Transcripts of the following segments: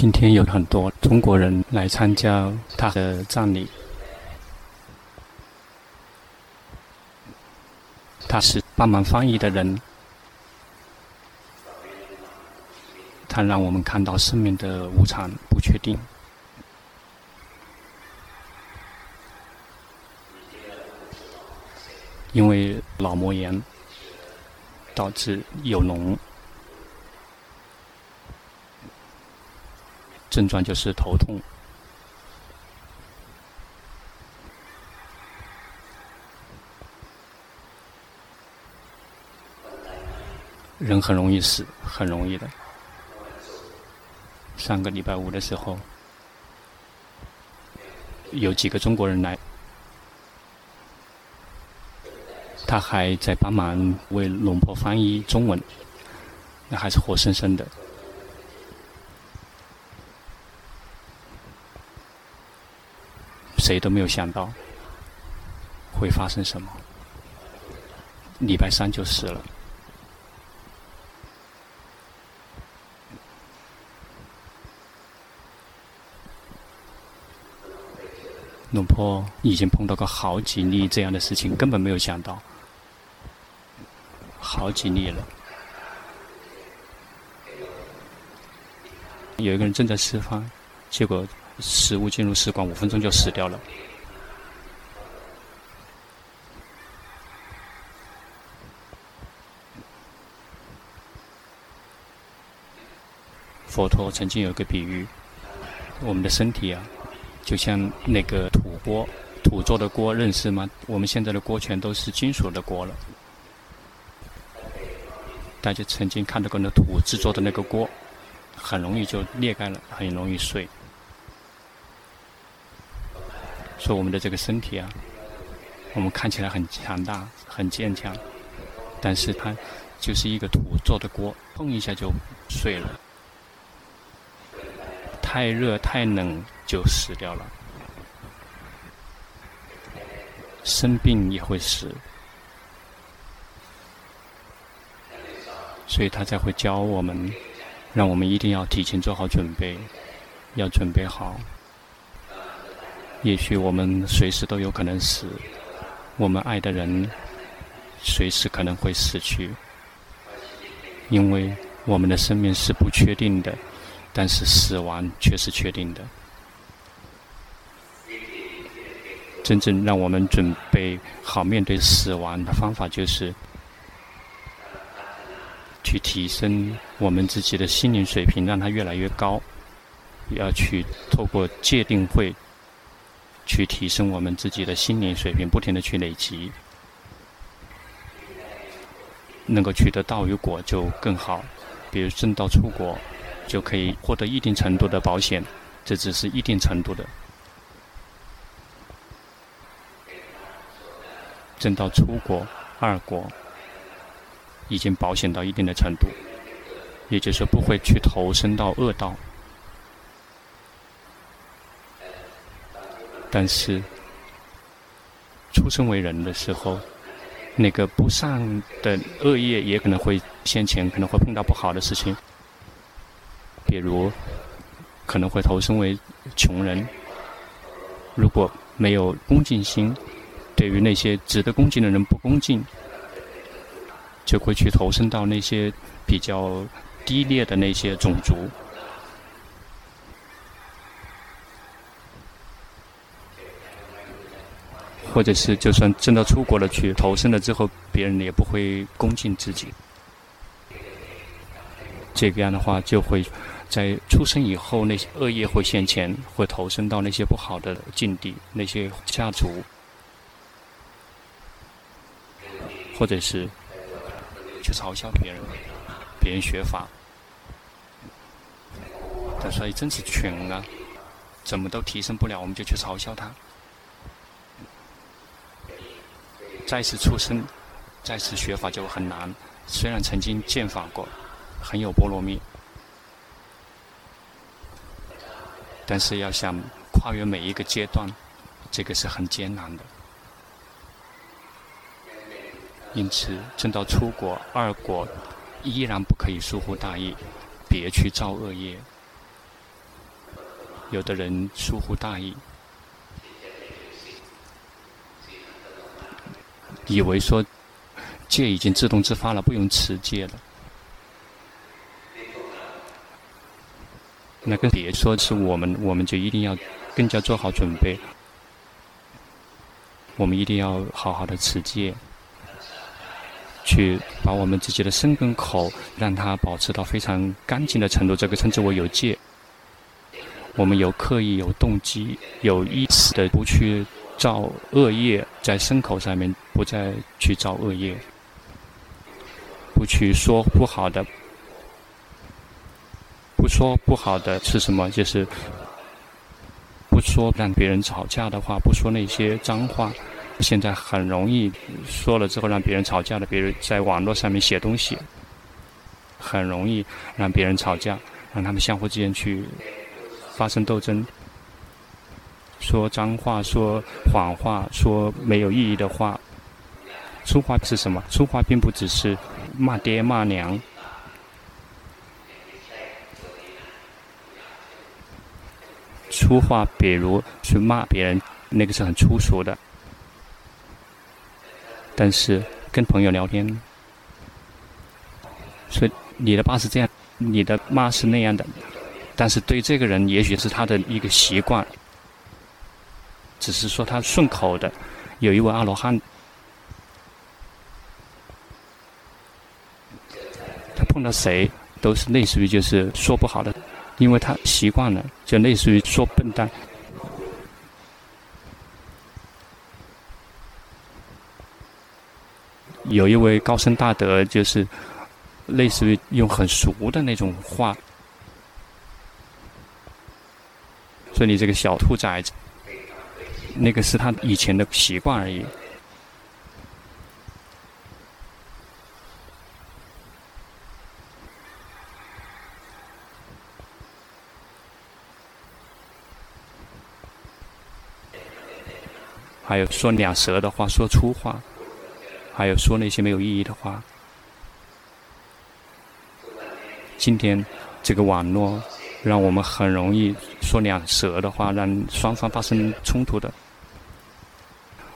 今天有很多中国人来参加他的葬礼。他是帮忙翻译的人，他让我们看到生命的无常、不确定。因为脑膜炎导致有脓，症状就是头痛。人很容易死，很容易的。上个礼拜五的时候，有几个中国人来。他还在帮忙为龙婆翻译中文，那还是活生生的。谁都没有想到会发生什么。礼拜三就死了。龙婆已经碰到过好几例这样的事情，根本没有想到。好几例了。有一个人正在吃饭，结果食物进入食管，五分钟就死掉了。佛陀曾经有个比喻，我们的身体啊，就像那个土锅，土做的锅，认识吗？我们现在的锅全都是金属的锅了。大家曾经看到过那土制作的那个锅，很容易就裂开了，很容易碎。说我们的这个身体啊，我们看起来很强大、很坚强，但是它就是一个土做的锅，碰一下就碎了。太热、太冷就死掉了，生病也会死。所以他才会教我们，让我们一定要提前做好准备，要准备好。也许我们随时都有可能死，我们爱的人随时可能会死去，因为我们的生命是不确定的，但是死亡却是确定的。真正让我们准备好面对死亡的方法就是。去提升我们自己的心灵水平，让它越来越高。也要去透过戒定慧，去提升我们自己的心灵水平，不停的去累积，能够取得道与果就更好。比如正道出国，就可以获得一定程度的保险，这只是一定程度的。正道出国，二国。已经保险到一定的程度，也就是说不会去投身到恶道。但是出生为人的时候，那个不善的恶业也可能会先前，可能会碰到不好的事情，比如可能会投生为穷人。如果没有恭敬心，对于那些值得恭敬的人不恭敬。就会去投身到那些比较低劣的那些种族，或者是就算真的出国了去投身了之后，别人也不会恭敬自己。这个样的话，就会在出生以后，那些恶业会现前，会投身到那些不好的境地，那些家族，或者是。去嘲笑别人，别人学法，他说：“真是穷啊，怎么都提升不了，我们就去嘲笑他。再次出生，再次学法就很难。虽然曾经见法过，很有波罗蜜，但是要想跨越每一个阶段，这个是很艰难的。”因此，正道出国二国，依然不可以疏忽大意，别去造恶业。有的人疏忽大意，以为说戒已经自动自发了，不用持戒了。那更别说是我们，我们就一定要更加做好准备。我们一定要好好的持戒，去把我们自己的身跟口，让它保持到非常干净的程度，这个称之为有戒。我们有刻意、有动机、有意识的不去造恶业，在牲口上面不再去造恶业，不去说不好的，不说不好的是什么？就是不说让别人吵架的话，不说那些脏话。现在很容易说了之后让别人吵架的，别人在网络上面写东西，很容易让别人吵架，让他们相互之间去。发生斗争，说脏话，说谎话，说没有意义的话。粗话是什么？粗话并不只是骂爹骂娘。粗话，比如去骂别人，那个是很粗俗的。但是跟朋友聊天，所以你的爸是这样，你的妈是那样的。但是对这个人，也许是他的一个习惯，只是说他顺口的。有一位阿罗汉，他碰到谁都是类似于就是说不好的，因为他习惯了，就类似于说笨蛋。有一位高僧大德，就是类似于用很俗的那种话。说你这个小兔崽子，那个是他以前的习惯而已。还有说两舌的话，说粗话，还有说那些没有意义的话。今天这个网络。让我们很容易说两舌的话，让双方发生冲突的。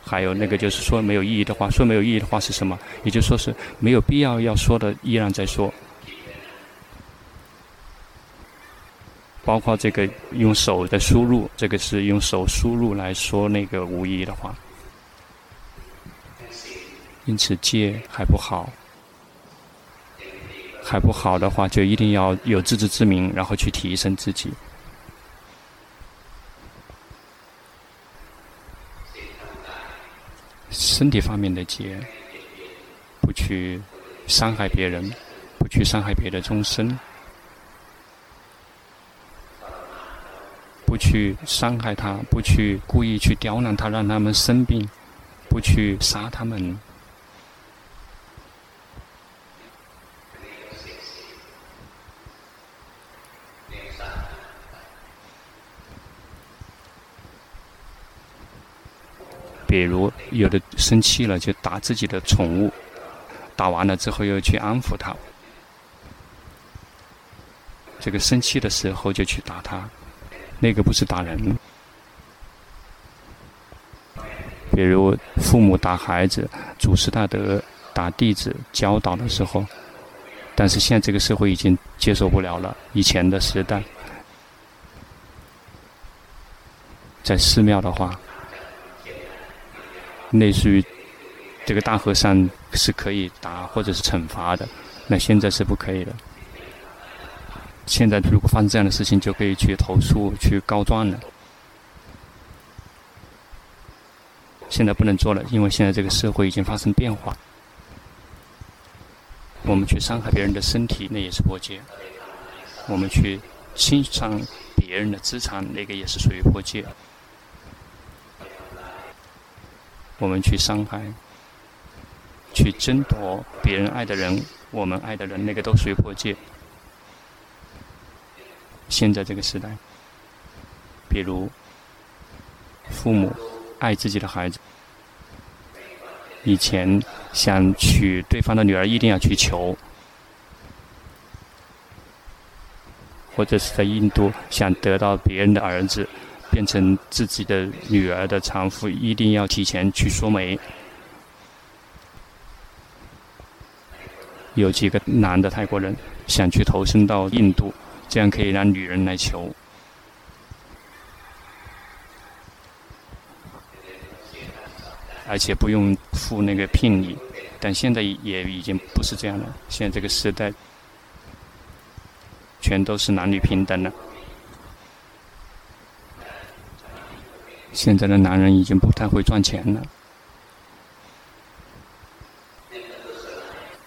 还有那个就是说没有意义的话，说没有意义的话是什么？也就是说是没有必要要说的，依然在说。包括这个用手的输入，这个是用手输入来说那个无意义的话。因此戒还不好。还不好的话，就一定要有自知之明，然后去提升自己。身体方面的戒，不去伤害别人，不去伤害别的众生，不去伤害他，不去故意去刁难他，让他们生病，不去杀他们。比如有的生气了就打自己的宠物，打完了之后又去安抚它。这个生气的时候就去打他，那个不是打人。比如父母打孩子，祖师大德打弟子教导的时候，但是现在这个社会已经接受不了了。以前的时代，在寺庙的话。类似于这个大和尚是可以打或者是惩罚的，那现在是不可以的。现在如果发生这样的事情，就可以去投诉、去告状了。现在不能做了，因为现在这个社会已经发生变化。我们去伤害别人的身体，那也是破戒；我们去侵伤别人的资产，那个也是属于破戒。我们去伤害、去争夺别人爱的人，我们爱的人，那个都属于破戒。现在这个时代，比如父母爱自己的孩子，以前想娶对方的女儿，一定要去求，或者是在印度想得到别人的儿子，变成自己的女儿的丈夫，一定要提前去说媒。有几个男的泰国人想去投身到印度，这样可以让女人来求，而且不用付那个聘礼。但现在也已经不是这样了，现在这个时代全都是男女平等了。现在的男人已经不太会赚钱了，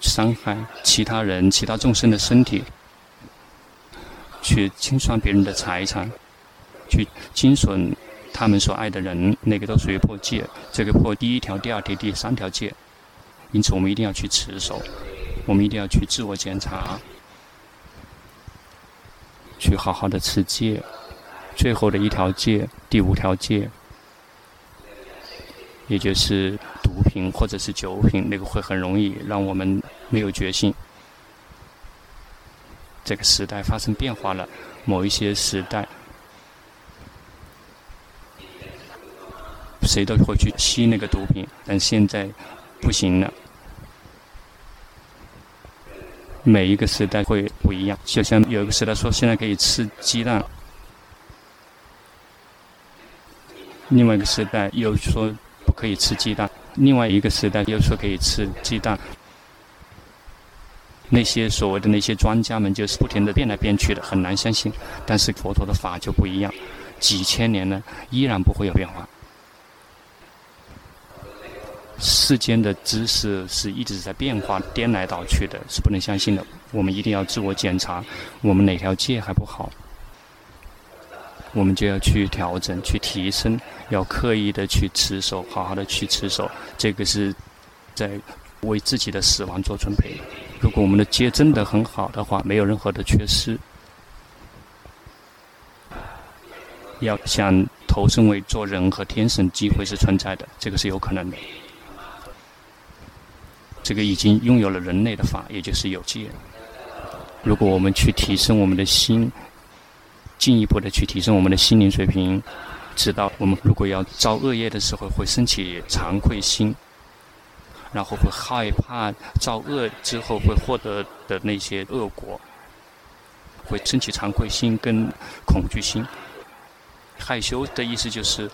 伤害其他人、其他众生的身体，去清算别人的财产，去侵损他们所爱的人，那个都属于破戒。这个破第一条、第二条、第三条戒。因此，我们一定要去持守，我们一定要去自我检查，去好好的持戒。最后的一条戒，第五条戒，也就是毒品或者是酒品，那个会很容易让我们没有决心。这个时代发生变化了，某一些时代，谁都会去吸那个毒品，但现在。不行了，每一个时代会不一样。就像有一个时代说现在可以吃鸡蛋，另外一个时代又说不可以吃鸡蛋，另外一个时代又说可以吃鸡蛋。那些所谓的那些专家们就是不停地变来变去的，很难相信。但是佛陀的法就不一样，几千年呢依然不会有变化。世间的知识是一直在变化、颠来倒去的，是不能相信的。我们一定要自我检查，我们哪条戒还不好，我们就要去调整、去提升，要刻意的去持守，好好的去持守。这个是在为自己的死亡做准备。如果我们的戒真的很好的话，没有任何的缺失，要想投身为做人和天神，机会是存在的，这个是有可能的。这个已经拥有了人类的法，也就是有戒。如果我们去提升我们的心，进一步的去提升我们的心灵水平，知道我们如果要造恶业的时候，会升起惭愧心，然后会害怕造恶之后会获得的那些恶果，会升起惭愧心跟恐惧心。害羞的意思就是。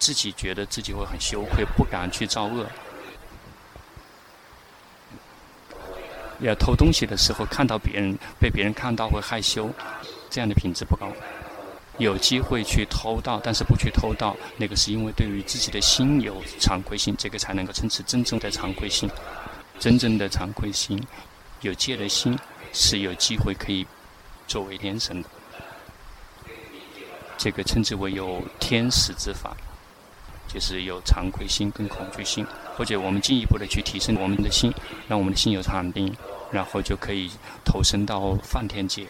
自己觉得自己会很羞愧，不敢去造恶。要偷东西的时候，看到别人被别人看到会害羞，这样的品质不高。有机会去偷盗，但是不去偷盗，那个是因为对于自己的心有惭愧心，这个才能够称之真正的惭愧心。真正的惭愧心，有戒的心，是有机会可以作为天神的。这个称之为有天使之法。就是有惭愧心跟恐惧心，或者我们进一步的去提升我们的心，让我们的心有禅定，然后就可以投身到梵天界。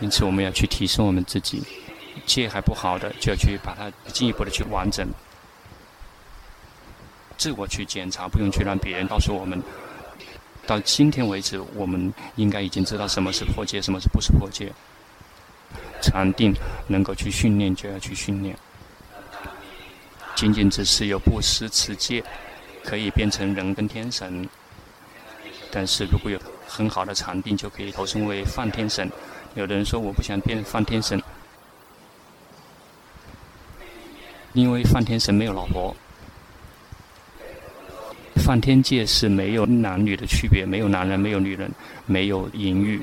因此，我们要去提升我们自己，戒还不好的，就要去把它进一步的去完整，自我去检查，不用去让别人告诉我们。到今天为止，我们应该已经知道什么是破戒，什么是不是破戒。禅定能够去训练，就要去训练。仅仅只是有布施持戒，可以变成人跟天神。但是如果有很好的禅定，就可以投身为梵天神。有的人说我不想变梵天神，因为梵天神没有老婆。梵天界是没有男女的区别，没有男人，没有女人，没有淫欲。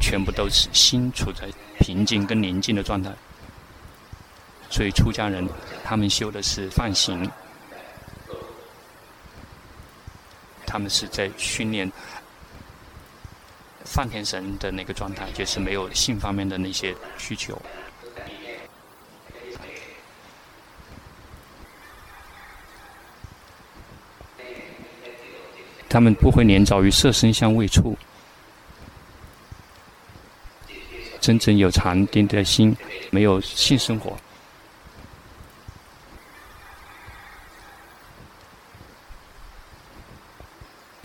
全部都是心处在平静跟宁静的状态，所以出家人他们修的是梵行，他们是在训练梵天神的那个状态，就是没有性方面的那些需求。他们不会黏着于色身香味触。真正有禅定的心，没有性生活。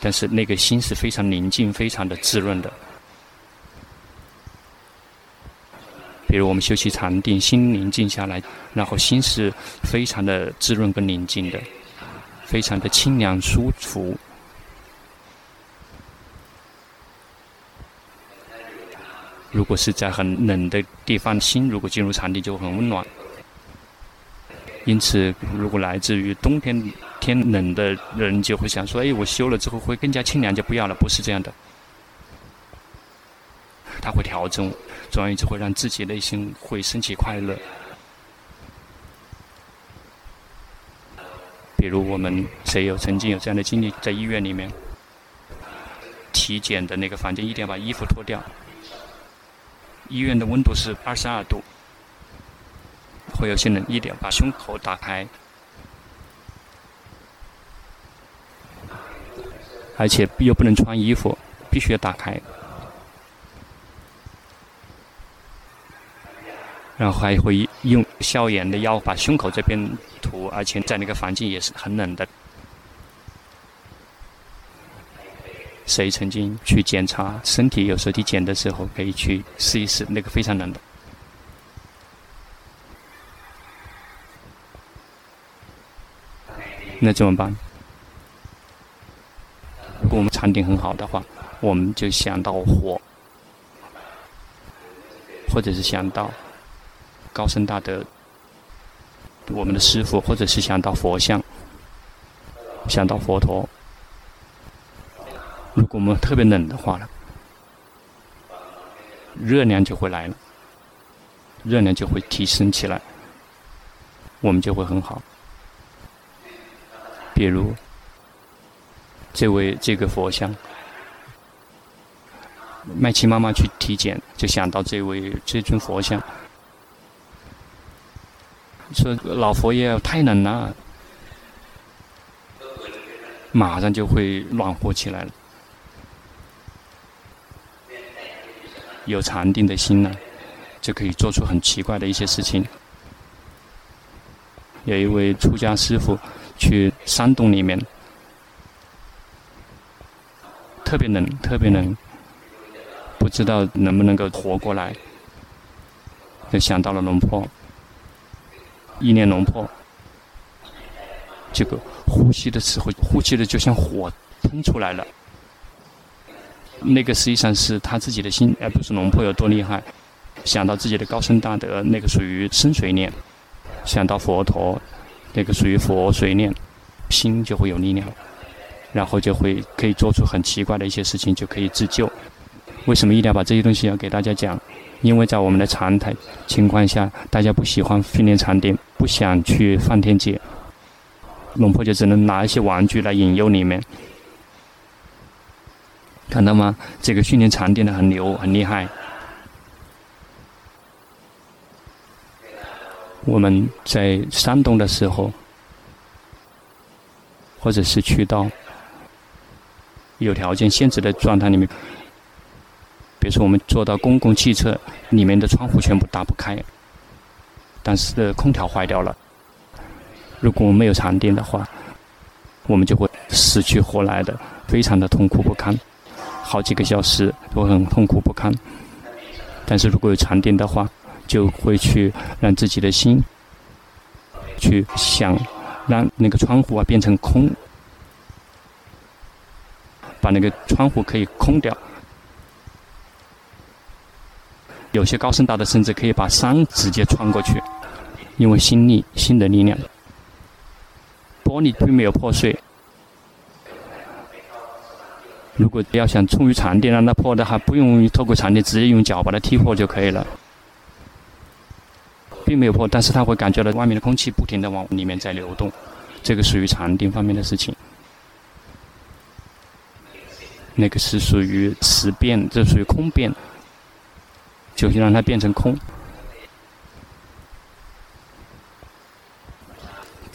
但是那个心是非常宁静、非常的滋润的。比如我们修习禅定，心宁静下来，然后心是非常的滋润跟宁静的，非常的清凉舒服。如果是在很冷的地方，心如果进入禅定就很温暖。因此，如果来自于冬天天冷的人，就会想说：“哎，我修了之后会更加清凉，就不要了。”不是这样的，他会调整。总而言之，会让自己内心会升起快乐。比如我们谁有曾经有这样的经历，在医院里面体检的那个房间，一定要把衣服脱掉。医院的温度是二十二度，会有些人一点把胸口打开，而且又不能穿衣服，必须要打开。然后还会用消炎的药把胸口这边涂，而且在那个环境也是很冷的。谁曾经去检查身体有时候体检的时候，可以去试一试，那个非常冷的。那怎么办？如果我们禅定很好的话，我们就想到火，或者是想到。高僧大德，我们的师傅，或者是想到佛像，想到佛陀。如果我们特别冷的话呢，热量就会来了，热量就会提升起来，我们就会很好。比如，这位这个佛像，麦琪妈妈去体检，就想到这位这尊佛像。说老佛爷太冷了，马上就会暖和起来了。有禅定的心呢，就可以做出很奇怪的一些事情。有一位出家师父去山洞里面，特别冷，特别冷，不知道能不能够活过来，就想到了龙婆。意念龙婆，这个呼吸的时候，呼吸的就像火喷出来了。那个实际上是他自己的心，而不是龙婆有多厉害。想到自己的高僧大德，那个属于深水念；想到佛陀，那个属于佛水念，心就会有力量，然后就会可以做出很奇怪的一些事情，就可以自救。为什么一定要把这些东西要给大家讲？因为在我们的常态情况下，大家不喜欢训练禅定，不想去放天界，龙婆就只能拿一些玩具来引诱你们。看到吗？这个训练禅定的很牛，很厉害。我们在山东的时候，或者是去到有条件限制的状态里面。比如说，我们坐到公共汽车里面的窗户全部打不开，但是空调坏掉了。如果我们没有禅定的话，我们就会死去活来的，非常的痛苦不堪，好几个小时都很痛苦不堪。但是如果有禅定的话，就会去让自己的心去想，让那个窗户啊变成空，把那个窗户可以空掉。有些高僧大德甚至可以把山直接穿过去，因为心力、心的力量。玻璃并没有破碎。如果要想冲于禅定让它破的话，不用透过禅定，直接用脚把它踢破就可以了。并没有破，但是他会感觉到外面的空气不停的往里面在流动，这个属于禅定方面的事情。那个是属于实变，这属于空变。就让它变成空。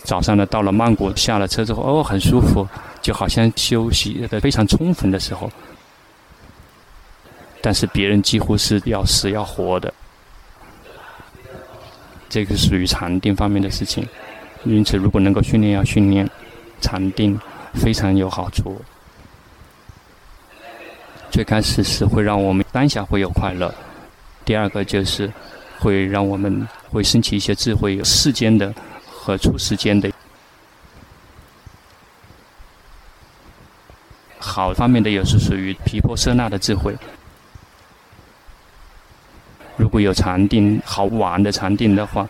早上呢，到了曼谷，下了车之后，哦，很舒服，就好像休息的非常充分的时候。但是别人几乎是要死要活的，这个属于禅定方面的事情。因此，如果能够训练，要训练禅定，非常有好处。最开始是会让我们当下会有快乐，第二个就是会让我们会升起一些智慧，有世间的和出世间的。好方面的也是属于毗婆舍那的智慧。如果有禅定好玩的禅定的话，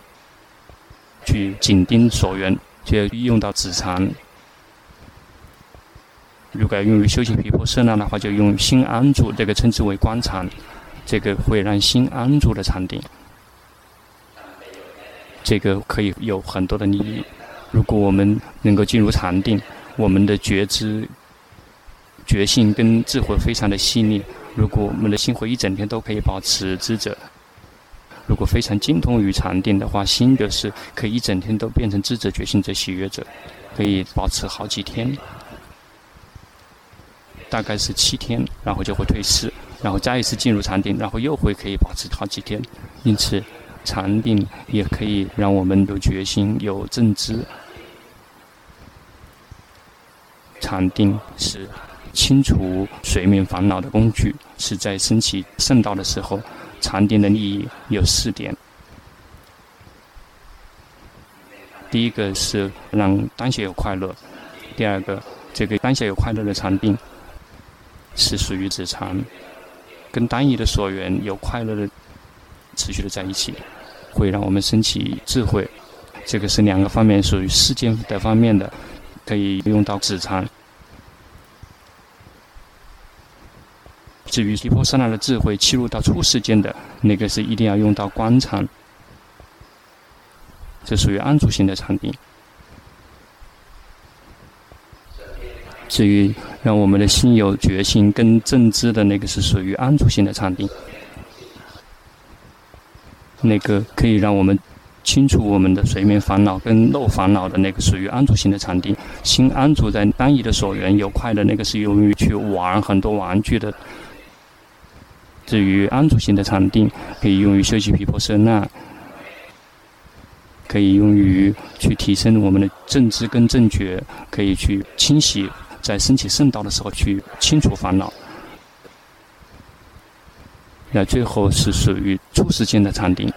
去紧盯所缘，就要用到止禅。如果要用于修行毗婆舍那的话，就用心安住，这个称之为观禅，这个会让心安住的禅定。这个可以有很多的利益。如果我们能够进入禅定，我们的觉知。觉性跟智慧非常的细腻。如果我们的心会一整天都可以保持知者，如果非常精通于禅定的话，心就是可以一整天都变成智者、觉醒者、喜悦者，可以保持好几天，大概是七天，然后就会退失，然后再一次进入禅定，然后又会可以保持好几天。因此，禅定也可以让我们有决心、有正知。禅定是。清除睡眠烦恼的工具，是在升起圣道的时候，禅定的利益有四点。第一个是让当下有快乐；第二个，这个当下有快乐的禅定是属于止禅，跟单一的所缘有快乐的持续的在一起，会让我们升起智慧。这个是两个方面，属于世间的方面的，可以用到止禅。至于毗婆舍那的智慧，切入到出世间的那个是一定要用到观禅，这属于安住型的禅定。至于让我们的心有觉性跟正知的那个是属于安住型的禅定，那个可以让我们清除我们的睡眠烦恼跟漏烦恼的那个属于安住型的禅定。心安住在单一的所缘有快的那个是用于去玩很多玩具的。至于安住型的禅定，可以用于修习皮婆舍那，可以用于去提升我们的正知跟正觉，可以去清洗，在升起圣道的时候去清除烦恼。那最后是属于初世间的禅定。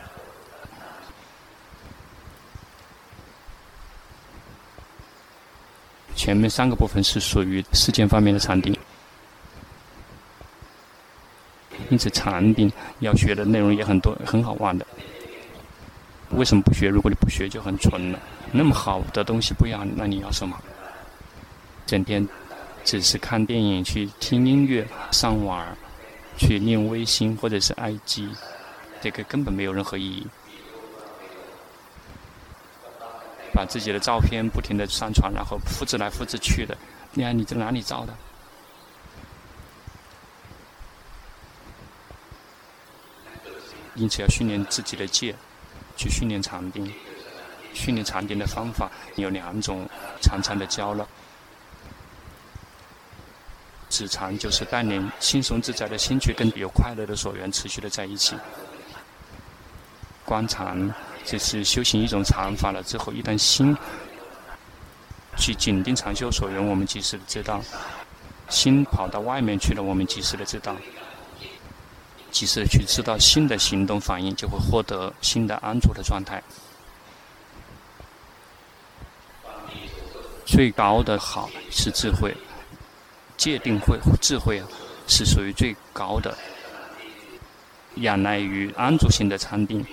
前面三个部分是属于世间方面的禅定。因此，禅定要学的内容也很多，很好玩的。为什么不学？如果你不学，就很蠢了。那么好的东西不要，那你要什么？整天只是看电影、去听音乐、上网、去念微信或者是 IG，这个根本没有任何意义。把自己的照片不停地上传，然后复制来复制去的，你看你在哪里照的？因此，要训练自己的戒，去训练禅定。训练禅定的方法有两种：常常的交流。止禅就是带领轻松自在的心去跟有快乐的所缘持续的在一起。观禅就是修行一种禅法了之后，一旦心去紧盯禅修所缘，我们及时的知道；心跑到外面去了，我们及时的知道。及时的去知道新的行动反应，就会获得新的安住的状态。最高的好是智慧，界定慧智慧啊，是属于最高的。仰赖于安住型的禅定，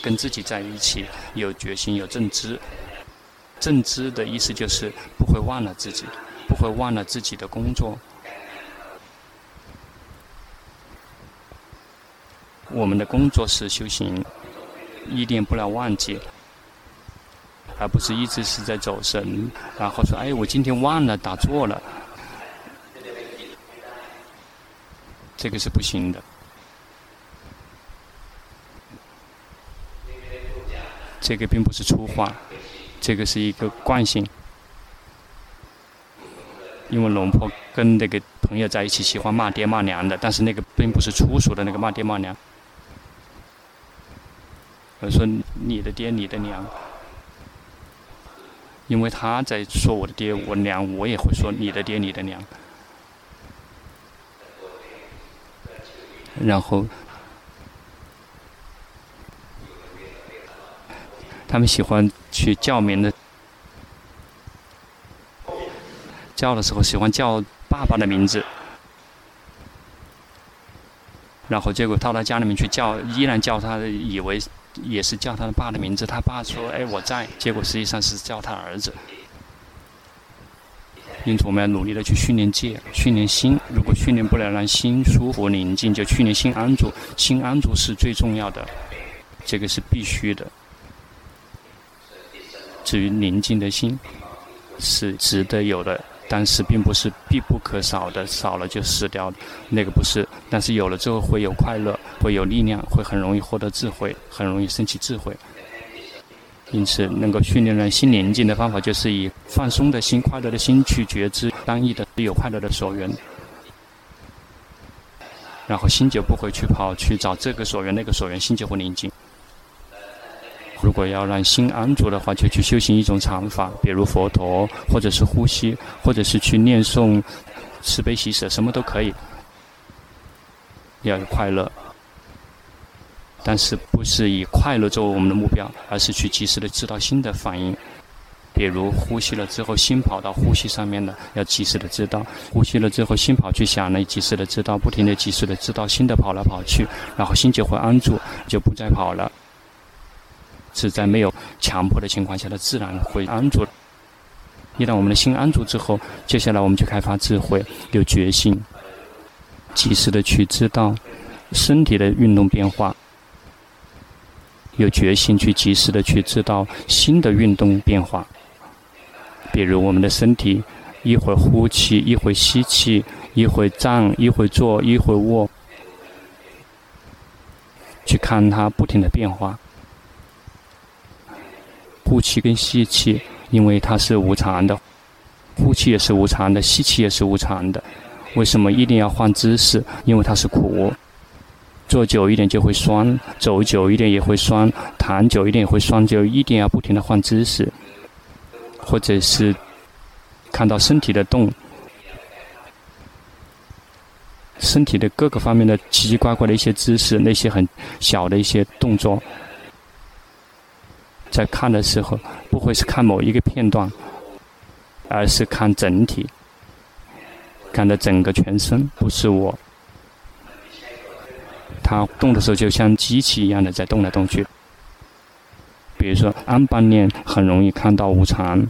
跟自己在一起，有决心，有正知。正知的意思就是不会忘了自己，不会忘了自己的工作。我们的工作是修行，一定不能忘记，而不是一直是在走神，然后说：“哎，我今天忘了打坐了。”这个是不行的。这个并不是粗话，这个是一个惯性。因为龙婆跟那个朋友在一起，喜欢骂爹骂娘的，但是那个并不是粗俗的那个骂爹骂娘。我说你的爹，你的娘，因为他在说我的爹，我娘，我也会说你的爹，你的娘。然后他们喜欢去叫名的，叫的时候喜欢叫爸爸的名字，然后结果到他家里面去叫，依然叫他，以为也是叫他的爸的名字。他爸说：“哎，我在。”结果实际上是叫他儿子。因此，我们要努力的去训练戒，训练心。如果训练不了，让心舒服宁静，就训练心安住。心安住是最重要的，这个是必须的。至于宁静的心，是值得有的，但是并不是必不可少的，少了就死掉的，那个不是。但是有了之后会有快乐，会有力量，会很容易获得智慧，很容易升起智慧。因此，能够训练人心宁静的方法，就是以放松的心、快乐的心去觉知当意的有快乐的所缘，然后心就不会去跑去找这个所缘、那个所缘，心就会宁静。如果要让心安住的话，就去修行一种禅法，比如佛陀，或者是呼吸，或者是去念诵、慈悲喜舍，什么都可以。要有快乐，但是不是以快乐作为我们的目标，而是去及时的知道心的反应。比如呼吸了之后，心跑到呼吸上面了，要及时的知道；呼吸了之后，心跑去想了，及时的知道，不停的及时的知道心的跑来跑去，然后心就会安住，就不再跑了。是在没有强迫的情况下，它自然会安住。一旦我们的心安住之后，接下来我们就开发智慧，有决心，及时的去知道身体的运动变化，有决心去及时的去知道心的运动变化。比如我们的身体，一会儿呼气，一会儿吸气，一会儿站，一会儿坐，一会儿卧，去看它不停的变化。呼气跟吸气，因为它是无常的，呼气也是无常的，吸气也是无常的。为什么一定要换姿势？因为它是苦，坐久一点就会酸，走久一点也会酸，躺久一点也会酸，就一定要不停的换姿势，或者是看到身体的动，身体的各个方面的奇奇怪怪的一些姿势，那些很小的一些动作。在看的时候，不会是看某一个片段，而是看整体，看的整个全身，不是我。他动的时候就像机器一样的在动来动去。比如说安般念很容易看到无常，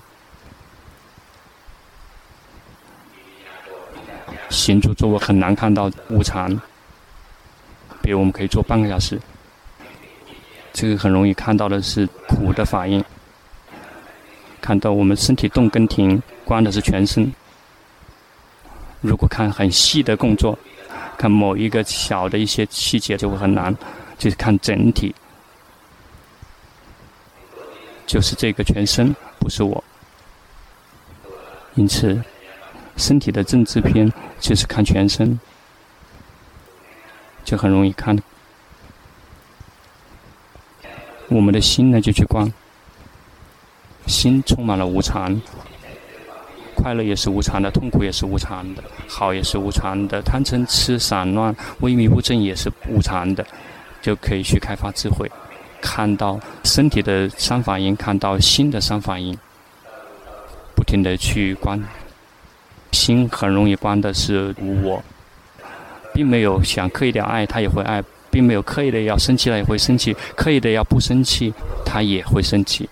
行住坐卧很难看到无常。比如我们可以坐半个小时。这个很容易看到的是苦的反应，看到我们身体动跟停，关的是全身。如果看很细的动作，看某一个小的一些细节就会很难，就是看整体，就是这个全身不是我。因此，身体的正知篇就是看全身，就很容易看。我们的心呢，就去观，心充满了无常，快乐也是无常的，痛苦也是无常的，好也是无常的，贪嗔痴散乱萎靡不振也是无常的，就可以去开发智慧，看到身体的三反应，看到心的三反应，不停的去观，心很容易观的是无我，并没有想刻意的爱，他也会爱。并没有刻意的要生气了也会生气，刻意的要不生气，他也会生气。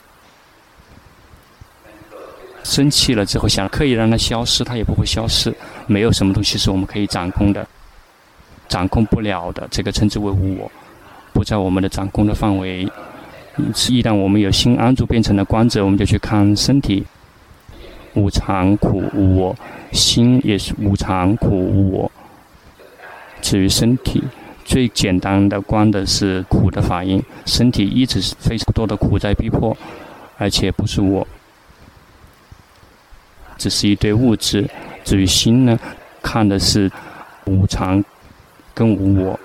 生气了之后想刻意让它消失，它也不会消失。没有什么东西是我们可以掌控的，掌控不了的，这个称之为无我，不在我们的掌控的范围。一旦我们有心安住变成了观者，我们就去看身体，无常苦无我，心也是无常苦无我。至于身体。最简单的观的是苦的反应，身体一直是非常多的苦在逼迫，而且不是我，只是一堆物质。至于心呢，看的是无常跟无我。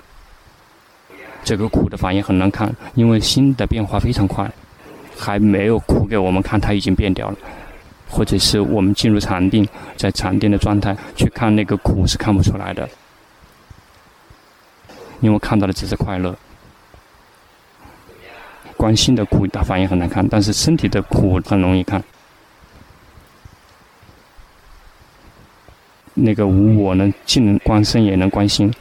这个苦的反应很难看，因为心的变化非常快，还没有苦给我们看，它已经变掉了。或者是我们进入禅定，在禅定的状态去看那个苦是看不出来的。因为看到的只是快乐。关心的苦，它反应很难看，但是身体的苦很容易看。那个无我呢，既能观身，也能观心。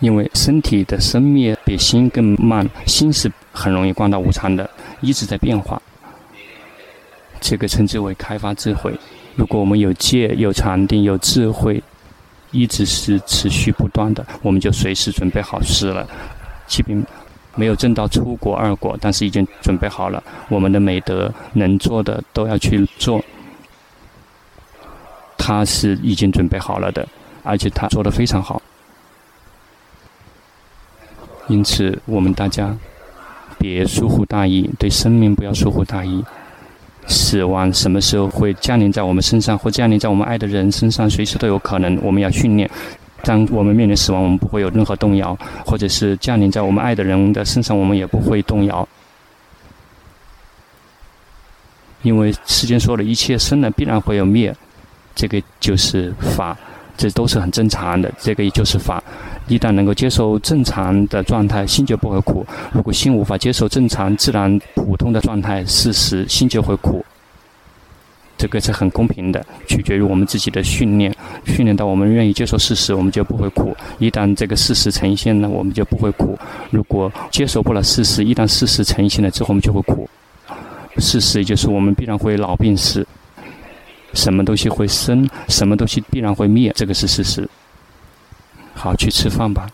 因为身体的生灭比心更慢，心是很容易观到无常的，一直在变化。这个称之为开发智慧。如果我们有戒、有禅定、有智慧，一直是持续不断的，我们就随时准备好事了。即便没有证到出国、二果，但是已经准备好了。我们的美德能做的都要去做，他是已经准备好了的，而且他做得非常好。因此，我们大家别疏忽大意，对生命不要疏忽大意。死亡什么时候会降临在我们身上，或降临在我们爱的人身上，随时都有可能。我们要训练，当我们面临死亡，我们不会有任何动摇；或者是降临在我们爱的人的身上，我们也不会动摇。因为世间所有的一切生了，必然会有灭，这个就是法。这都是很正常的，这个也就是法。一旦能够接受正常的状态，心就不会苦；如果心无法接受正常、自然、普通的状态、事实，心就会苦。这个是很公平的，取决于我们自己的训练。训练到我们愿意接受事实，我们就不会苦；一旦这个事实呈现了，我们就不会苦。如果接受不了事实，一旦事实呈现了之后，我们就会苦。事实也就是我们必然会老病死。什么东西会生，什么东西必然会灭，这个是事实。好，去吃饭吧。